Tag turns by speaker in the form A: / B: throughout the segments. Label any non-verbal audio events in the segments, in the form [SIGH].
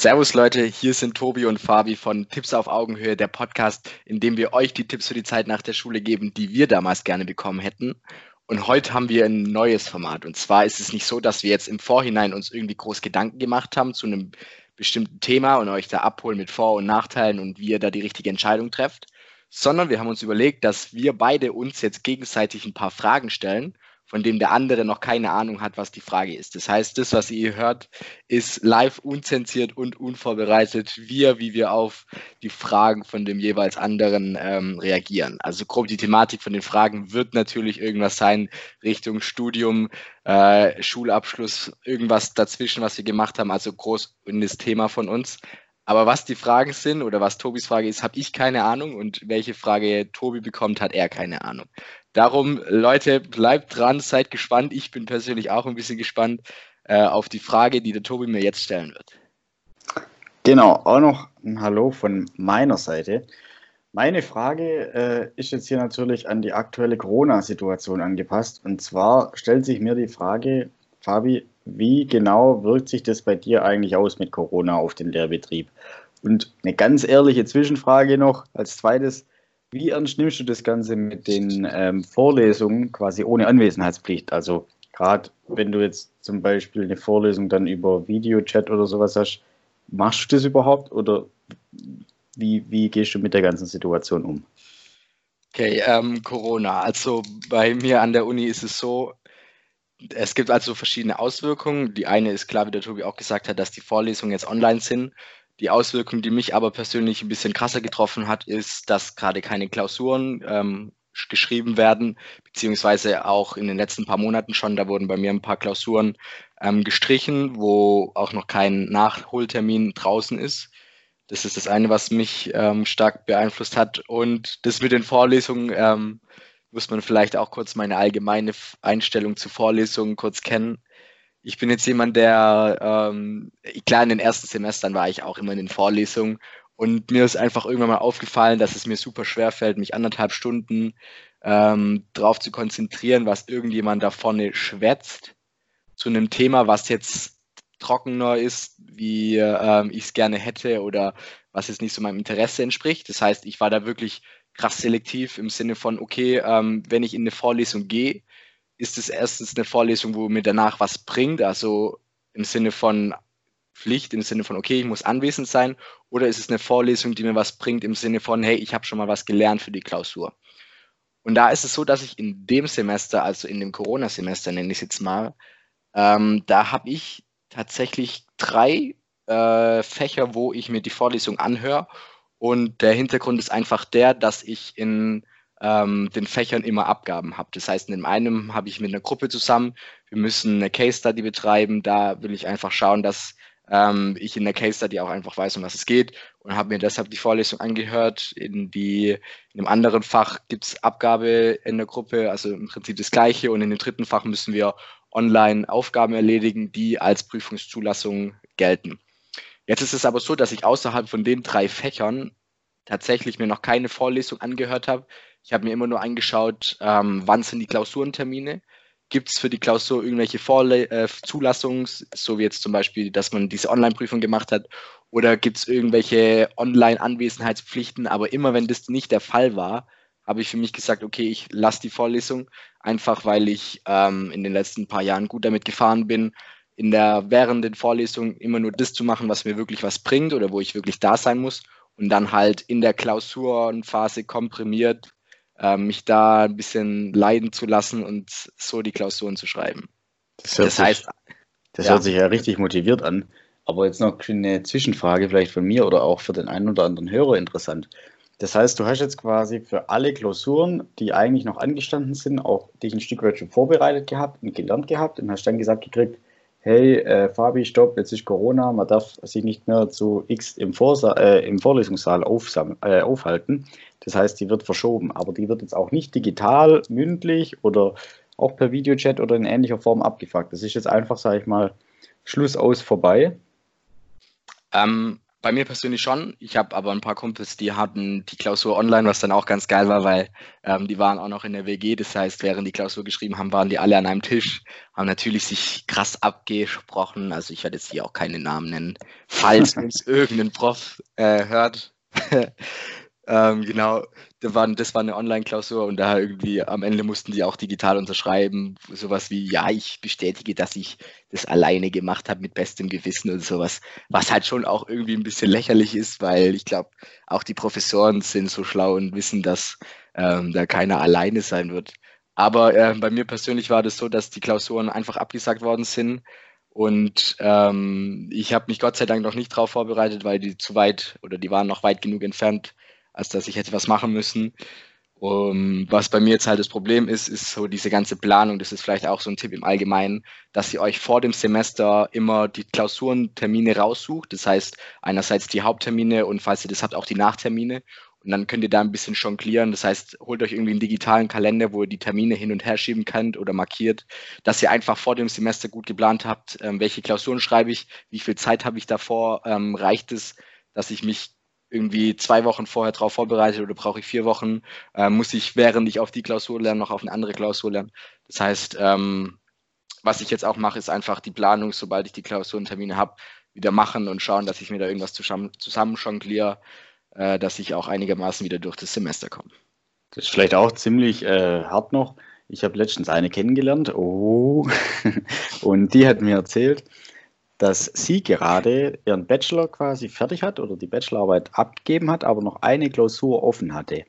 A: Servus Leute, hier sind Tobi und Fabi von Tipps auf Augenhöhe, der Podcast, in dem wir euch die Tipps für die Zeit nach der Schule geben, die wir damals gerne bekommen hätten. Und heute haben wir ein neues Format. Und zwar ist es nicht so, dass wir jetzt im Vorhinein uns irgendwie groß Gedanken gemacht haben zu einem bestimmten Thema und euch da abholen mit Vor- und Nachteilen und wie ihr da die richtige Entscheidung trefft, sondern wir haben uns überlegt, dass wir beide uns jetzt gegenseitig ein paar Fragen stellen von dem der andere noch keine Ahnung hat, was die Frage ist. Das heißt, das, was ihr hört, ist live unzensiert und unvorbereitet, wir, wie wir auf die Fragen von dem jeweils anderen ähm, reagieren. Also grob die Thematik von den Fragen wird natürlich irgendwas sein Richtung Studium, äh, Schulabschluss, irgendwas dazwischen, was wir gemacht haben, also groß in das Thema von uns. Aber was die Fragen sind oder was Tobis Frage ist, habe ich keine Ahnung und welche Frage Tobi bekommt, hat er keine Ahnung. Darum, Leute, bleibt dran, seid gespannt. Ich bin persönlich auch ein bisschen gespannt äh, auf die Frage, die der Tobi mir jetzt stellen wird.
B: Genau, auch noch ein Hallo von meiner Seite. Meine Frage äh, ist jetzt hier natürlich an die aktuelle Corona-Situation angepasst. Und zwar stellt sich mir die Frage, Fabi, wie genau wirkt sich das bei dir eigentlich aus mit Corona auf den Lehrbetrieb? Und eine ganz ehrliche Zwischenfrage noch als zweites. Wie ernst nimmst du das Ganze mit den ähm, Vorlesungen quasi ohne Anwesenheitspflicht? Also gerade wenn du jetzt zum Beispiel eine Vorlesung dann über Videochat oder sowas hast, machst du das überhaupt oder wie, wie gehst du mit der ganzen Situation um?
A: Okay, ähm, Corona. Also bei mir an der Uni ist es so, es gibt also verschiedene Auswirkungen. Die eine ist klar, wie der Tobi auch gesagt hat, dass die Vorlesungen jetzt online sind. Die Auswirkung, die mich aber persönlich ein bisschen krasser getroffen hat, ist, dass gerade keine Klausuren ähm, geschrieben werden, beziehungsweise auch in den letzten paar Monaten schon, da wurden bei mir ein paar Klausuren ähm, gestrichen, wo auch noch kein Nachholtermin draußen ist. Das ist das eine, was mich ähm, stark beeinflusst hat. Und das mit den Vorlesungen ähm, muss man vielleicht auch kurz meine allgemeine Einstellung zu Vorlesungen kurz kennen. Ich bin jetzt jemand, der, ähm, klar, in den ersten Semestern war ich auch immer in den Vorlesungen und mir ist einfach irgendwann mal aufgefallen, dass es mir super schwer fällt, mich anderthalb Stunden ähm, drauf zu konzentrieren, was irgendjemand da vorne schwätzt zu einem Thema, was jetzt trockener ist, wie ähm, ich es gerne hätte oder was jetzt nicht so meinem Interesse entspricht. Das heißt, ich war da wirklich krass selektiv im Sinne von, okay, ähm, wenn ich in eine Vorlesung gehe, ist es erstens eine Vorlesung, wo mir danach was bringt, also im Sinne von Pflicht, im Sinne von, okay, ich muss anwesend sein, oder ist es eine Vorlesung, die mir was bringt, im Sinne von, hey, ich habe schon mal was gelernt für die Klausur. Und da ist es so, dass ich in dem Semester, also in dem Corona-Semester nenne ich es jetzt mal, ähm, da habe ich tatsächlich drei äh, Fächer, wo ich mir die Vorlesung anhöre und der Hintergrund ist einfach der, dass ich in ähm, den Fächern immer Abgaben habe. Das heißt, in dem einen habe ich mit einer Gruppe zusammen, wir müssen eine Case Study betreiben. Da will ich einfach schauen, dass ähm, ich in der Case Study auch einfach weiß, um was es geht und habe mir deshalb die Vorlesung angehört. In, die, in dem anderen Fach gibt es Abgabe in der Gruppe, also im Prinzip das Gleiche. Und in dem dritten Fach müssen wir online Aufgaben erledigen, die als Prüfungszulassung gelten. Jetzt ist es aber so, dass ich außerhalb von den drei Fächern tatsächlich mir noch keine Vorlesung angehört habe. Ich habe mir immer nur angeschaut, ähm, wann sind die Klausurentermine. Gibt es für die Klausur irgendwelche Vorle äh, Zulassungs, so wie jetzt zum Beispiel, dass man diese Online-Prüfung gemacht hat, oder gibt es irgendwelche Online-Anwesenheitspflichten? Aber immer wenn das nicht der Fall war, habe ich für mich gesagt, okay, ich lasse die Vorlesung, einfach weil ich ähm, in den letzten paar Jahren gut damit gefahren bin, in der während den Vorlesungen immer nur das zu machen, was mir wirklich was bringt oder wo ich wirklich da sein muss und dann halt in der Klausurenphase komprimiert äh, mich da ein bisschen leiden zu lassen und so die Klausuren zu schreiben.
B: Das, das sich, heißt, das ja. hört sich ja richtig motiviert an. Aber jetzt noch eine Zwischenfrage vielleicht von mir oder auch für den einen oder anderen Hörer interessant. Das heißt, du hast jetzt quasi für alle Klausuren, die eigentlich noch angestanden sind, auch dich ein Stück weit schon vorbereitet gehabt und gelernt gehabt und hast dann gesagt gekriegt, hey, äh, Fabi, stopp, jetzt ist Corona, man darf sich nicht mehr zu X im, Vorsa äh, im Vorlesungssaal äh, aufhalten. Das heißt, die wird verschoben, aber die wird jetzt auch nicht digital, mündlich oder auch per Videochat oder in ähnlicher Form abgefragt. Das ist jetzt einfach, sage ich mal, Schluss aus vorbei.
A: Ähm, bei mir persönlich schon. Ich habe aber ein paar Kumpels, die hatten die Klausur online, was dann auch ganz geil war, weil ähm, die waren auch noch in der WG. Das heißt, während die Klausur geschrieben haben, waren die alle an einem Tisch, haben natürlich sich krass abgesprochen. Also ich werde jetzt hier auch keine Namen nennen, falls [LAUGHS] uns irgendein Prof äh, hört. Ähm, genau, das war, das war eine Online-Klausur und da irgendwie am Ende mussten die auch digital unterschreiben. Sowas wie, ja, ich bestätige, dass ich das alleine gemacht habe mit bestem Gewissen und sowas. Was halt schon auch irgendwie ein bisschen lächerlich ist, weil ich glaube, auch die Professoren sind so schlau und wissen, dass ähm, da keiner alleine sein wird. Aber äh, bei mir persönlich war das so, dass die Klausuren einfach abgesagt worden sind. Und ähm, ich habe mich Gott sei Dank noch nicht darauf vorbereitet, weil die zu weit oder die waren noch weit genug entfernt, als dass ich hätte was machen müssen. Um, was bei mir jetzt halt das Problem ist, ist so diese ganze Planung. Das ist vielleicht auch so ein Tipp im Allgemeinen, dass ihr euch vor dem Semester immer die Klausurentermine raussucht. Das heißt, einerseits die Haupttermine und falls ihr das habt, auch die Nachtermine. Und dann könnt ihr da ein bisschen jonglieren. Das heißt, holt euch irgendwie einen digitalen Kalender, wo ihr die Termine hin und her schieben könnt oder markiert, dass ihr einfach vor dem Semester gut geplant habt, ähm, welche Klausuren schreibe ich, wie viel Zeit habe ich davor, ähm, reicht es, dass ich mich irgendwie zwei Wochen vorher darauf vorbereitet oder brauche ich vier Wochen, äh, muss ich, während ich auf die Klausur lerne, noch auf eine andere Klausur lernen. Das heißt, ähm, was ich jetzt auch mache, ist einfach die Planung, sobald ich die Klausurentermine habe, wieder machen und schauen, dass ich mir da irgendwas zusammen, zusammen jongliere, äh, dass ich auch einigermaßen wieder durch das Semester komme.
B: Das ist vielleicht auch ziemlich äh, hart noch. Ich habe letztens eine kennengelernt, oh, [LAUGHS] und die hat mir erzählt, dass sie gerade ihren Bachelor quasi fertig hat oder die Bachelorarbeit abgegeben hat, aber noch eine Klausur offen hatte.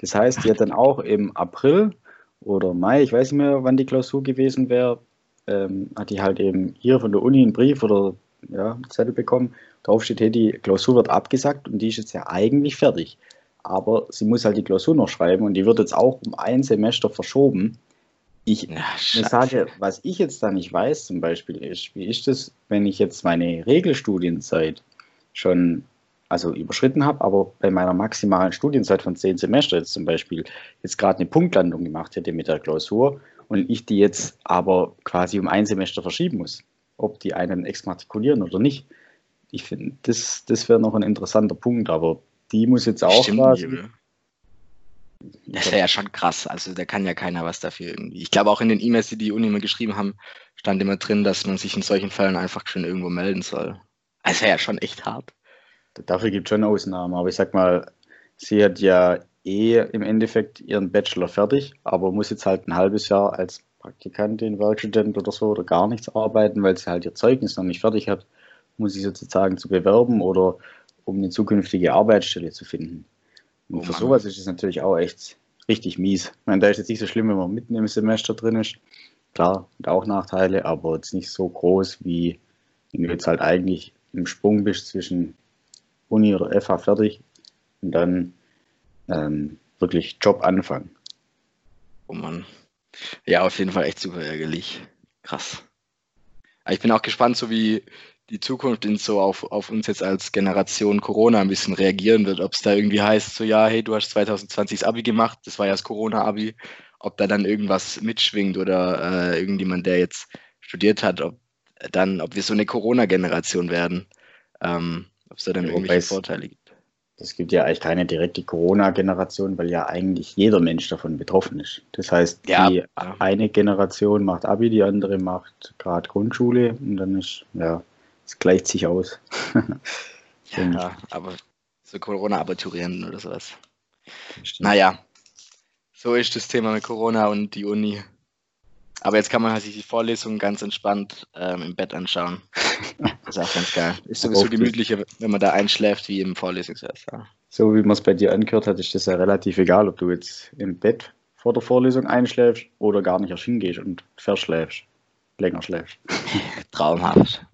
B: Das heißt, die hat dann auch im April oder Mai, ich weiß nicht mehr, wann die Klausur gewesen wäre, ähm, hat die halt eben hier von der Uni einen Brief oder ja, einen Zettel bekommen. Darauf steht, hey, die Klausur wird abgesagt und die ist jetzt ja eigentlich fertig. Aber sie muss halt die Klausur noch schreiben und die wird jetzt auch um ein Semester verschoben. Ich ja, sage, was ich jetzt da nicht weiß, zum Beispiel ist, wie ist das, wenn ich jetzt meine Regelstudienzeit schon also überschritten habe, aber bei meiner maximalen Studienzeit von zehn Semester jetzt zum Beispiel jetzt gerade eine Punktlandung gemacht hätte mit der Klausur und ich die jetzt aber quasi um ein Semester verschieben muss, ob die einen exmatrikulieren oder nicht. Ich finde, das, das wäre noch ein interessanter Punkt, aber die muss jetzt auch Stimmt, quasi,
A: das wäre ja schon krass. Also da kann ja keiner was dafür irgendwie. Ich glaube auch in den E-Mails, die die Uni mir geschrieben haben, stand immer drin, dass man sich in solchen Fällen einfach schon irgendwo melden soll. Also wäre ja schon echt hart.
B: Dafür gibt es schon Ausnahmen, aber ich sag mal, sie hat ja eh im Endeffekt ihren Bachelor fertig, aber muss jetzt halt ein halbes Jahr als Praktikantin, Werkstudent oder so oder gar nichts arbeiten, weil sie halt ihr Zeugnis noch nicht fertig hat, muss sie sozusagen zu bewerben oder um eine zukünftige Arbeitsstelle zu finden. Und oh für sowas ist es natürlich auch echt richtig mies. Ich meine, da ist jetzt nicht so schlimm, wenn man mitten im Semester drin ist. Klar, hat auch Nachteile, aber jetzt nicht so groß, wie wenn du jetzt halt eigentlich im Sprung bist zwischen Uni oder FH fertig und dann ähm, wirklich Job anfangen.
A: Oh Mann. Ja, auf jeden Fall echt super ärgerlich. Krass. Aber ich bin auch gespannt, so wie die Zukunft in so auf, auf uns jetzt als Generation Corona ein bisschen reagieren wird, ob es da irgendwie heißt, so ja, hey, du hast 2020 das Abi gemacht, das war ja das Corona-Abi, ob da dann irgendwas mitschwingt oder äh, irgendjemand, der jetzt studiert hat, ob dann, ob wir so eine Corona-Generation werden, ähm, ob es da dann ja, irgendwelche Vorteile gibt.
B: Es gibt ja eigentlich keine direkte Corona-Generation, weil ja eigentlich jeder Mensch davon betroffen ist. Das heißt, ja, die eine Generation macht Abi, die andere macht gerade Grundschule und dann ist, ja, es gleicht sich aus. [LAUGHS]
A: ja, aber so Corona-Abiturienten oder sowas. Naja, so ist das Thema mit Corona und die Uni. Aber jetzt kann man halt sich die Vorlesungen ganz entspannt ähm, im Bett anschauen. [LAUGHS] Das ist auch ganz geil. Ist sowieso gemütlicher, wenn man da einschläft, wie im Vorlesungssaal.
B: So wie man es bei dir angehört hat, ist das ja relativ egal, ob du jetzt im Bett vor der Vorlesung einschläfst oder gar nicht erst hingehst und verschläfst länger schläfst. [LAUGHS]
A: Traumhaft.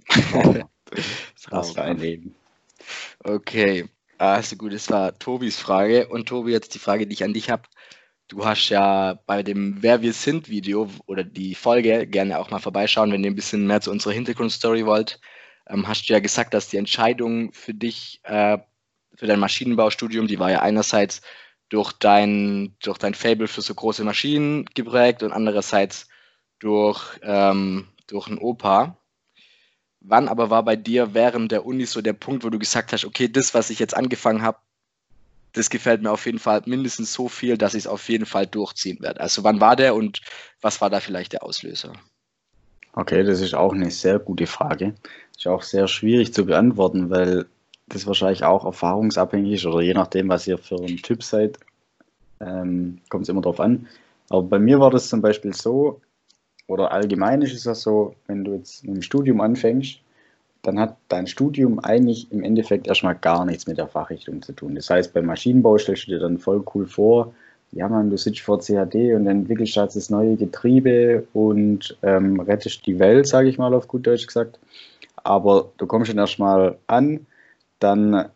B: Was für ein Leben.
A: Okay, also gut, das war Tobis Frage. Und Tobi, jetzt die Frage, die ich an dich habe. Du hast ja bei dem Wer wir sind Video oder die Folge gerne auch mal vorbeischauen, wenn ihr ein bisschen mehr zu unserer Hintergrundstory wollt. Ähm, hast du ja gesagt, dass die Entscheidung für dich, äh, für dein Maschinenbaustudium, die war ja einerseits durch dein, durch dein Fable für so große Maschinen geprägt und andererseits durch, ähm, durch einen Opa. Wann aber war bei dir während der Uni so der Punkt, wo du gesagt hast, okay, das, was ich jetzt angefangen habe, das gefällt mir auf jeden Fall mindestens so viel, dass ich es auf jeden Fall durchziehen werde. Also wann war der und was war da vielleicht der Auslöser?
B: Okay, das ist auch eine sehr gute Frage. Ist auch sehr schwierig zu beantworten, weil das wahrscheinlich auch erfahrungsabhängig ist oder je nachdem, was ihr für ein Typ seid, ähm, kommt es immer darauf an. Aber bei mir war das zum Beispiel so, oder allgemein ist es ja so, wenn du jetzt mit dem Studium anfängst, dann hat dein Studium eigentlich im Endeffekt erstmal gar nichts mit der Fachrichtung zu tun. Das heißt, beim Maschinenbau stellst du dir dann voll cool vor, ja man, du sitzt vor CAD und entwickelst jetzt das neue Getriebe und ähm, rettest die Welt, sage ich mal auf gut Deutsch gesagt. Aber du kommst dann erstmal an, dann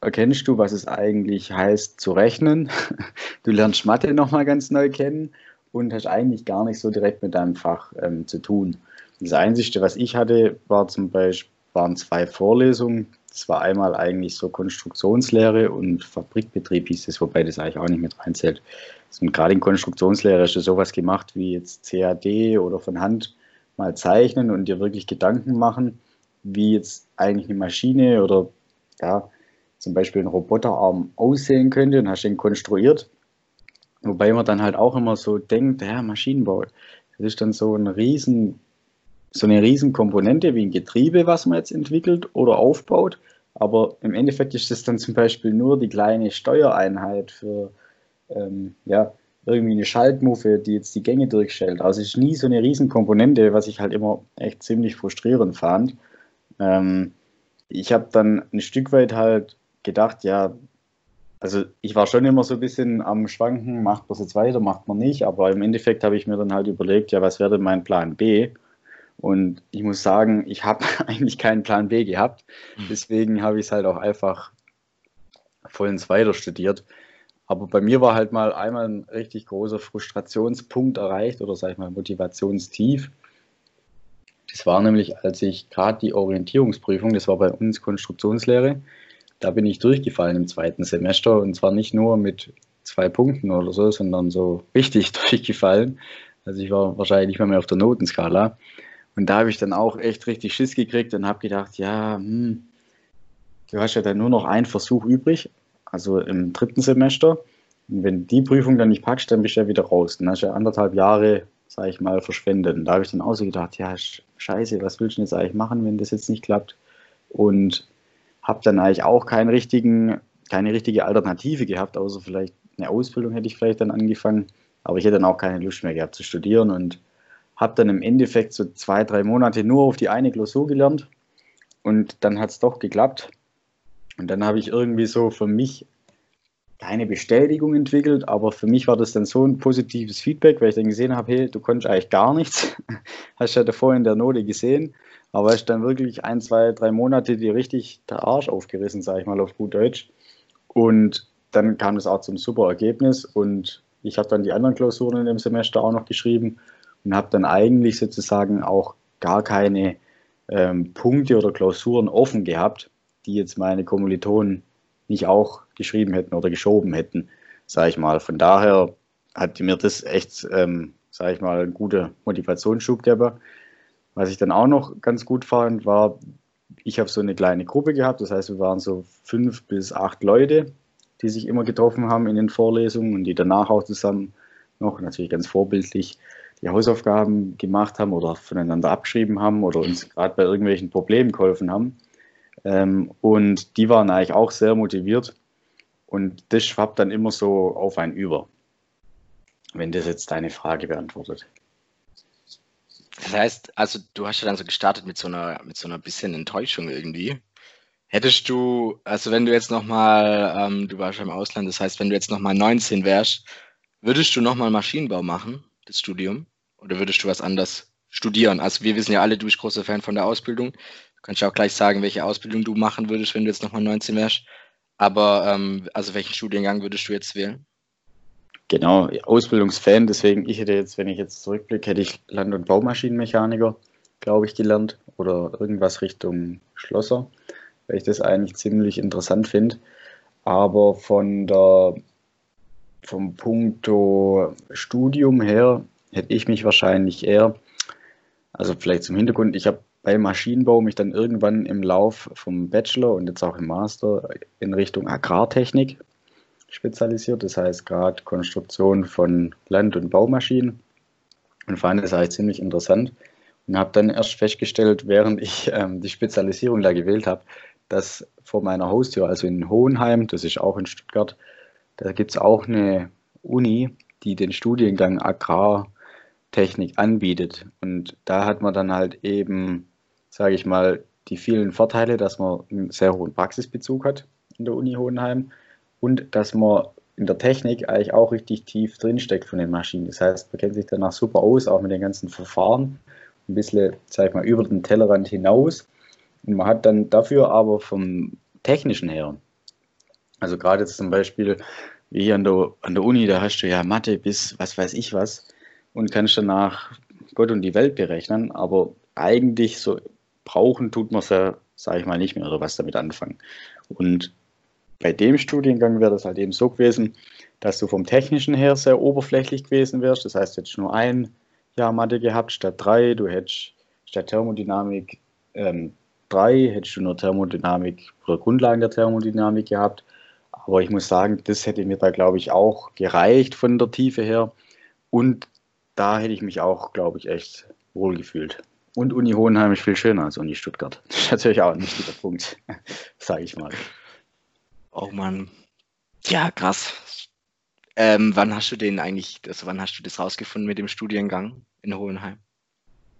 B: erkennst du, was es eigentlich heißt zu rechnen. [LAUGHS] Du lernst Mathe nochmal ganz neu kennen und hast eigentlich gar nicht so direkt mit deinem Fach ähm, zu tun. Das Einzige, was ich hatte, war zum Beispiel, waren zwei Vorlesungen. Das war einmal eigentlich so Konstruktionslehre und Fabrikbetrieb hieß es, wobei das eigentlich auch nicht mit reinzählt. Und gerade in Konstruktionslehre hast du sowas gemacht wie jetzt CAD oder von Hand mal zeichnen und dir wirklich Gedanken machen, wie jetzt eigentlich eine Maschine oder ja, zum Beispiel ein Roboterarm aussehen könnte und hast den konstruiert. Wobei man dann halt auch immer so denkt, ja, Maschinenbau, das ist dann so ein riesen, so eine riesen Komponente wie ein Getriebe, was man jetzt entwickelt oder aufbaut. Aber im Endeffekt ist das dann zum Beispiel nur die kleine Steuereinheit für ähm, ja, irgendwie eine Schaltmuffe, die jetzt die Gänge durchstellt. Also es ist nie so eine riesen Komponente, was ich halt immer echt ziemlich frustrierend fand. Ähm, ich habe dann ein Stück weit halt gedacht, ja, also ich war schon immer so ein bisschen am Schwanken, macht man es jetzt weiter, macht man nicht, aber im Endeffekt habe ich mir dann halt überlegt, ja, was wäre denn mein Plan B? Und ich muss sagen, ich habe [LAUGHS] eigentlich keinen Plan B gehabt. Mhm. Deswegen habe ich es halt auch einfach vollends weiter studiert. Aber bei mir war halt mal einmal ein richtig großer Frustrationspunkt erreicht oder sag ich mal Motivationstief. Das war nämlich, als ich gerade die Orientierungsprüfung, das war bei uns Konstruktionslehre, da bin ich durchgefallen im zweiten Semester und zwar nicht nur mit zwei Punkten oder so, sondern so richtig [LAUGHS] durchgefallen. Also ich war wahrscheinlich nicht mehr, mehr auf der Notenskala. Und da habe ich dann auch echt richtig Schiss gekriegt und habe gedacht, ja, hm, du hast ja dann nur noch einen Versuch übrig, also im dritten Semester. Und wenn die Prüfung dann nicht packst, dann bist du ja wieder raus. Dann hast du ja anderthalb Jahre, sage ich mal, verschwendet. Und da habe ich dann auch so gedacht, ja, scheiße, was willst du denn jetzt eigentlich machen, wenn das jetzt nicht klappt? Und habe dann eigentlich auch keinen richtigen, keine richtige Alternative gehabt, außer vielleicht eine Ausbildung hätte ich vielleicht dann angefangen, aber ich hätte dann auch keine Lust mehr gehabt zu studieren und habe dann im Endeffekt so zwei, drei Monate nur auf die eine Klausur gelernt und dann hat es doch geklappt. Und dann habe ich irgendwie so für mich keine Bestätigung entwickelt, aber für mich war das dann so ein positives Feedback, weil ich dann gesehen habe, hey, du konntest eigentlich gar nichts. [LAUGHS] Hast ja davor in der Note gesehen. Aber ist dann wirklich ein, zwei, drei Monate die richtig der Arsch aufgerissen, sage ich mal auf gut Deutsch. Und dann kam es auch zum super Ergebnis und ich habe dann die anderen Klausuren in dem Semester auch noch geschrieben und habe dann eigentlich sozusagen auch gar keine ähm, Punkte oder Klausuren offen gehabt, die jetzt meine Kommilitonen nicht auch geschrieben hätten oder geschoben hätten, sage ich mal. Von daher hat mir das echt, ähm, sage ich mal, einen guten Motivationsschub gegeben. Was ich dann auch noch ganz gut fand, war, ich habe so eine kleine Gruppe gehabt, das heißt, wir waren so fünf bis acht Leute, die sich immer getroffen haben in den Vorlesungen und die danach auch zusammen noch, natürlich ganz vorbildlich, die Hausaufgaben gemacht haben oder voneinander abgeschrieben haben oder uns gerade bei irgendwelchen Problemen geholfen haben. Ähm, und die waren eigentlich auch sehr motiviert und das schwappt dann immer so auf einen über, wenn das jetzt deine Frage beantwortet.
A: Das heißt, also du hast ja dann so gestartet mit so einer, mit so einer bisschen Enttäuschung irgendwie. Hättest du, also wenn du jetzt nochmal, ähm, du warst ja im Ausland, das heißt, wenn du jetzt nochmal 19 wärst, würdest du nochmal Maschinenbau machen, das Studium? Oder würdest du was anders studieren? Also wir wissen ja alle, du bist großer Fan von der Ausbildung. Du kannst ja auch gleich sagen, welche Ausbildung du machen würdest, wenn du jetzt nochmal 19 wärst. Aber ähm, also welchen Studiengang würdest du jetzt wählen?
B: Genau, Ausbildungsfan, deswegen ich hätte jetzt, wenn ich jetzt zurückblicke, hätte ich Land- und Baumaschinenmechaniker, glaube ich, gelernt oder irgendwas Richtung Schlosser, weil ich das eigentlich ziemlich interessant finde. Aber von der vom Punkto Studium her hätte ich mich wahrscheinlich eher, also vielleicht zum Hintergrund, ich habe bei Maschinenbau mich dann irgendwann im Lauf vom Bachelor und jetzt auch im Master in Richtung Agrartechnik spezialisiert. Das heißt gerade Konstruktion von Land- und Baumaschinen und fand das eigentlich ziemlich interessant und habe dann erst festgestellt, während ich ähm, die Spezialisierung da gewählt habe, dass vor meiner Haustür, also in Hohenheim, das ist auch in Stuttgart, da gibt es auch eine Uni, die den Studiengang Agrartechnik anbietet. Und da hat man dann halt eben, sage ich mal, die vielen Vorteile, dass man einen sehr hohen Praxisbezug hat in der Uni Hohenheim und dass man in der Technik eigentlich auch richtig tief drinsteckt von den Maschinen. Das heißt, man kennt sich danach super aus, auch mit den ganzen Verfahren, ein bisschen, sag ich mal, über den Tellerrand hinaus. Und man hat dann dafür aber vom Technischen her, also gerade jetzt zum Beispiel wie hier an der, an der Uni, da hast du ja Mathe bis was weiß ich was und kannst danach Gott und die Welt berechnen, aber eigentlich so brauchen tut man es ja, sage ich mal, nicht mehr oder was damit anfangen. Und bei dem Studiengang wäre das halt eben so gewesen, dass du vom Technischen her sehr oberflächlich gewesen wärst. Das heißt, du hättest nur ein Jahr Mathe gehabt statt drei. Du hättest statt Thermodynamik ähm, drei, hättest du nur Thermodynamik oder Grundlagen der Thermodynamik gehabt. Aber ich muss sagen, das hätte mir da, glaube ich, auch gereicht von der Tiefe her. Und da hätte ich mich auch, glaube ich, echt wohl gefühlt. Und Uni Hohenheim ist viel schöner als Uni Stuttgart. [LAUGHS] Das ist natürlich auch ein wichtiger Punkt, [LAUGHS] sage ich mal.
A: Oh Mann. Ja, krass. Ähm, wann hast du den eigentlich, also wann hast du das rausgefunden mit dem Studiengang in Hohenheim?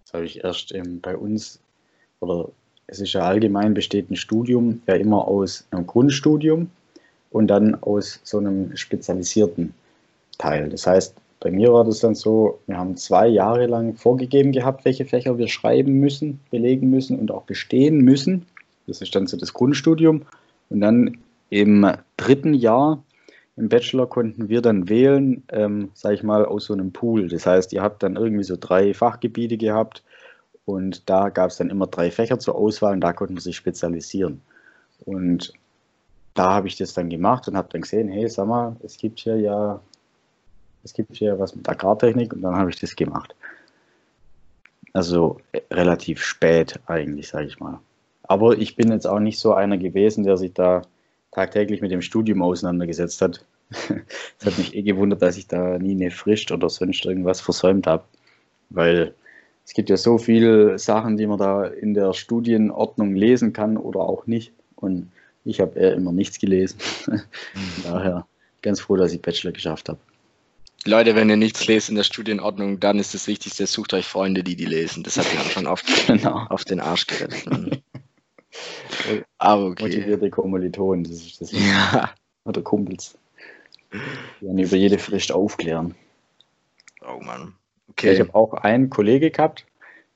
B: Das habe ich erst ähm, bei uns, oder es ist ja allgemein besteht ein Studium ja immer aus einem Grundstudium und dann aus so einem spezialisierten Teil. Das heißt, bei mir war das dann so, wir haben zwei Jahre lang vorgegeben gehabt, welche Fächer wir schreiben müssen, belegen müssen und auch bestehen müssen. Das ist dann so das Grundstudium. Und dann im dritten Jahr im Bachelor konnten wir dann wählen, ähm, sage ich mal, aus so einem Pool. Das heißt, ihr habt dann irgendwie so drei Fachgebiete gehabt und da gab es dann immer drei Fächer zur Auswahl und da konnten wir sich spezialisieren. Und da habe ich das dann gemacht und habe dann gesehen, hey, sag mal, es gibt hier ja, es gibt hier was mit Agrartechnik und dann habe ich das gemacht. Also äh, relativ spät eigentlich, sage ich mal. Aber ich bin jetzt auch nicht so einer gewesen, der sich da tagtäglich mit dem Studium auseinandergesetzt hat. [LAUGHS] Es hat mich eh gewundert, dass ich da nie eine Frist oder sonst irgendwas versäumt habe, weil es gibt ja so viele Sachen, die man da in der Studienordnung lesen kann oder auch nicht. Und ich habe eher immer nichts gelesen. [LAUGHS] Daher ganz froh, dass ich Bachelor geschafft habe.
A: Leute, wenn ihr nichts lest in der Studienordnung, dann ist das Wichtigste, sucht euch Freunde, die die lesen. Das hat mir schon oft [LAUGHS] genau. auf den Arsch gerettet.
B: Aber okay. Motivierte Kommilitonen, das ist das. Ja. Oder Kumpels. Die werden über jede Frist aufklären.
A: Oh Mann.
B: Okay. Ich habe auch einen Kollege gehabt,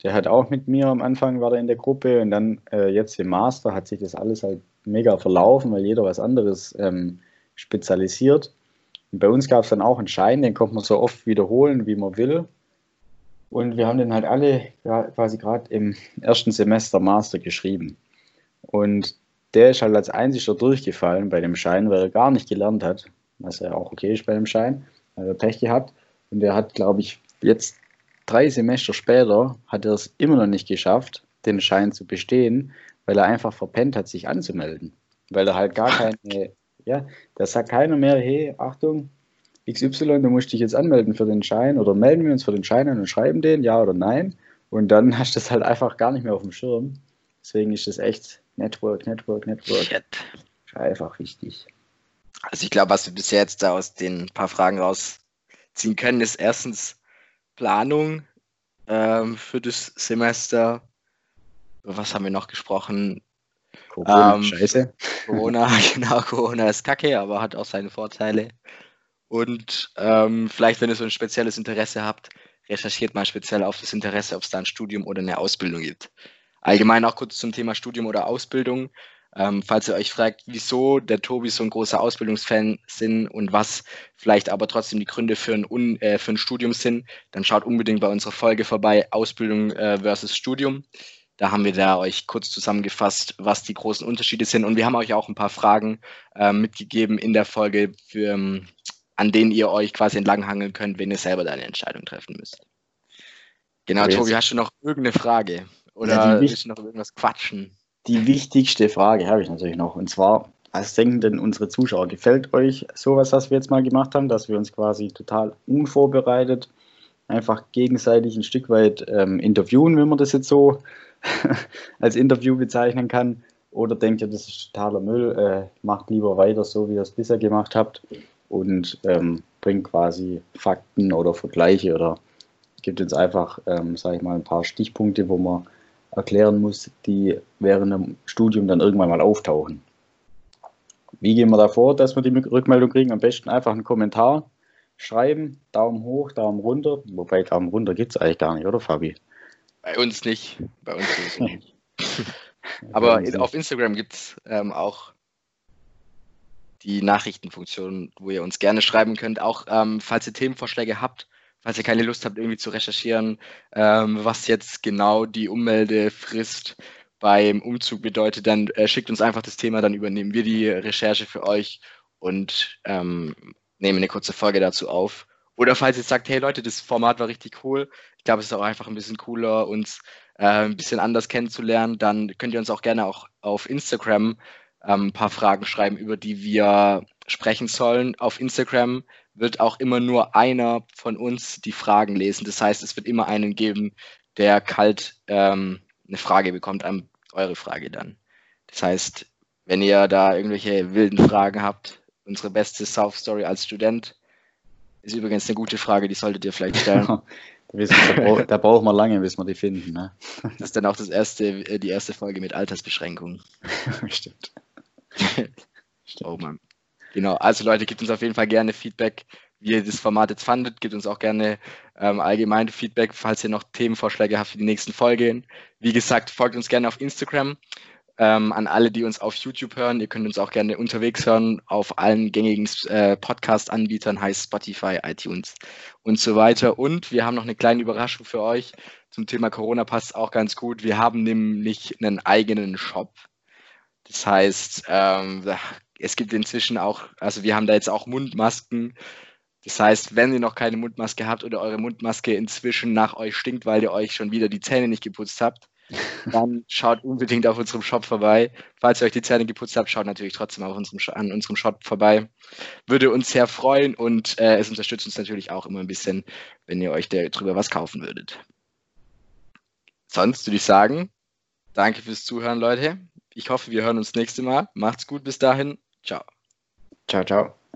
B: der hat auch mit mir am Anfang war er in der Gruppe und dann äh, jetzt im Master hat sich das alles halt mega verlaufen, weil jeder was anderes ähm, spezialisiert. Und bei uns gab es dann auch einen Schein, den konnte man so oft wiederholen, wie man will. Und wir haben den halt alle ja, quasi gerade im ersten Semester Master geschrieben. Und der ist halt als einziger durchgefallen bei dem Schein, weil er gar nicht gelernt hat, was ja auch okay ist bei dem Schein, weil er Pech gehabt. Und der hat, glaube ich, jetzt drei Semester später, hat er es immer noch nicht geschafft, den Schein zu bestehen, weil er einfach verpennt hat, sich anzumelden. Weil er halt gar keine, ja, da sagt keiner mehr, hey, Achtung, XY, du musst dich jetzt anmelden für den Schein oder melden wir uns für den Schein und schreiben den, ja oder nein. Und dann hast du das halt einfach gar nicht mehr auf dem Schirm. Deswegen ist das echt Network, Network, Network. Shit. Einfach wichtig.
A: Also ich glaube, was wir bisher jetzt da aus den paar Fragen rausziehen können, ist erstens Planung ähm, für das Semester. Was haben wir noch gesprochen?
B: Corona, ähm, scheiße.
A: Corona, [LAUGHS] genau, Corona ist kacke, aber hat auch seine Vorteile. Und ähm, vielleicht, wenn ihr so ein spezielles Interesse habt, recherchiert mal speziell auf das Interesse, ob es da ein Studium oder eine Ausbildung gibt. Allgemein auch kurz zum Thema Studium oder Ausbildung. Ähm, falls ihr euch fragt, wieso der Tobi so ein großer Ausbildungsfan sind und was vielleicht aber trotzdem die Gründe für ein, Un äh, für ein Studium sind, dann schaut unbedingt bei unserer Folge vorbei, Ausbildung äh, versus Studium. Da haben wir da euch kurz zusammengefasst, was die großen Unterschiede sind. Und wir haben euch auch ein paar Fragen äh, mitgegeben in der Folge, für, ähm, an denen ihr euch quasi entlanghangeln könnt, wenn ihr selber da eine Entscheidung treffen müsst. Genau, Tobi, hast du noch irgendeine Frage? Oder ja, willst du noch irgendwas quatschen?
B: Die wichtigste Frage habe ich natürlich noch. Und zwar, was denken denn unsere Zuschauer? Gefällt euch sowas, was wir jetzt mal gemacht haben, dass wir uns quasi total unvorbereitet einfach gegenseitig ein Stück weit ähm, interviewen, wenn man das jetzt so [LAUGHS] als Interview bezeichnen kann? Oder denkt ihr, das ist totaler Müll? Äh, macht lieber weiter so, wie ihr es bisher gemacht habt und ähm, bringt quasi Fakten oder Vergleiche oder gibt uns einfach, ähm, sage ich mal, ein paar Stichpunkte, wo man erklären muss, die während dem Studium dann irgendwann mal auftauchen. Wie gehen wir da vor, dass wir die Rückmeldung kriegen? Am besten einfach einen Kommentar schreiben, Daumen hoch, Daumen runter. Wobei Daumen runter gibt es eigentlich gar nicht, oder Fabi?
A: Bei uns nicht. Bei uns nicht. [LAUGHS] [LAUGHS] Aber auf Instagram gibt es ähm, auch die Nachrichtenfunktion, wo ihr uns gerne schreiben könnt. Auch ähm, falls ihr Themenvorschläge habt, falls ihr keine Lust habt, irgendwie zu recherchieren, ähm, was jetzt genau die Ummeldefrist beim Umzug bedeutet, dann äh, schickt uns einfach das Thema, dann übernehmen wir die Recherche für euch und ähm, nehmen eine kurze Folge dazu auf. Oder falls ihr sagt, hey Leute, das Format war richtig cool, ich glaube, es ist auch einfach ein bisschen cooler, uns äh, ein bisschen anders kennenzulernen, dann könnt ihr uns auch gerne auch auf Instagram ähm, ein paar Fragen schreiben, über die wir sprechen sollen. Auf Instagram wird auch immer nur einer von uns die Fragen lesen. Das heißt, es wird immer einen geben, der kalt ähm, eine Frage bekommt, an eure Frage dann. Das heißt, wenn ihr da irgendwelche wilden Fragen habt, unsere beste South Story als Student ist übrigens eine gute Frage, die solltet ihr vielleicht stellen. [LAUGHS]
B: da, braucht man lange, bis wir die finden. Ne? [LAUGHS]
A: Das ist dann auch das erste, äh, die erste Folge mit Altersbeschränkungen. [LAUGHS]
B: Stimmt.
A: Stimmt. Oh Mann. Genau, also Leute, gebt uns auf jeden Fall gerne Feedback, wie ihr das Format jetzt fandet. Gebt uns auch gerne ähm, allgemein Feedback, falls ihr noch Themenvorschläge habt für die nächsten Folgen. Wie gesagt, folgt uns gerne auf Instagram. Ähm, an alle, die uns auf YouTube hören, ihr könnt uns auch gerne unterwegs hören auf allen gängigen äh, Podcast-Anbietern, heißt Spotify, iTunes und so weiter. Und wir haben noch eine kleine Überraschung für euch zum Thema Corona passt auch ganz gut. Wir haben nämlich einen eigenen Shop. Das heißt, ähm, es gibt inzwischen auch, also wir haben da jetzt auch Mundmasken. Das heißt, wenn ihr noch keine Mundmaske habt oder eure Mundmaske inzwischen nach euch stinkt, weil ihr euch schon wieder die Zähne nicht geputzt habt, [LAUGHS] dann schaut unbedingt auf unserem Shop vorbei. Falls ihr euch die Zähne geputzt habt, schaut natürlich trotzdem auf unserem, an unserem Shop vorbei. Würde uns sehr freuen und äh, es unterstützt uns natürlich auch immer ein bisschen, wenn ihr euch darüber was kaufen würdet. Sonst würde ich sagen, danke fürs Zuhören, Leute. Ich hoffe, wir hören uns nächste Mal. Macht's gut bis dahin. 找
B: 找找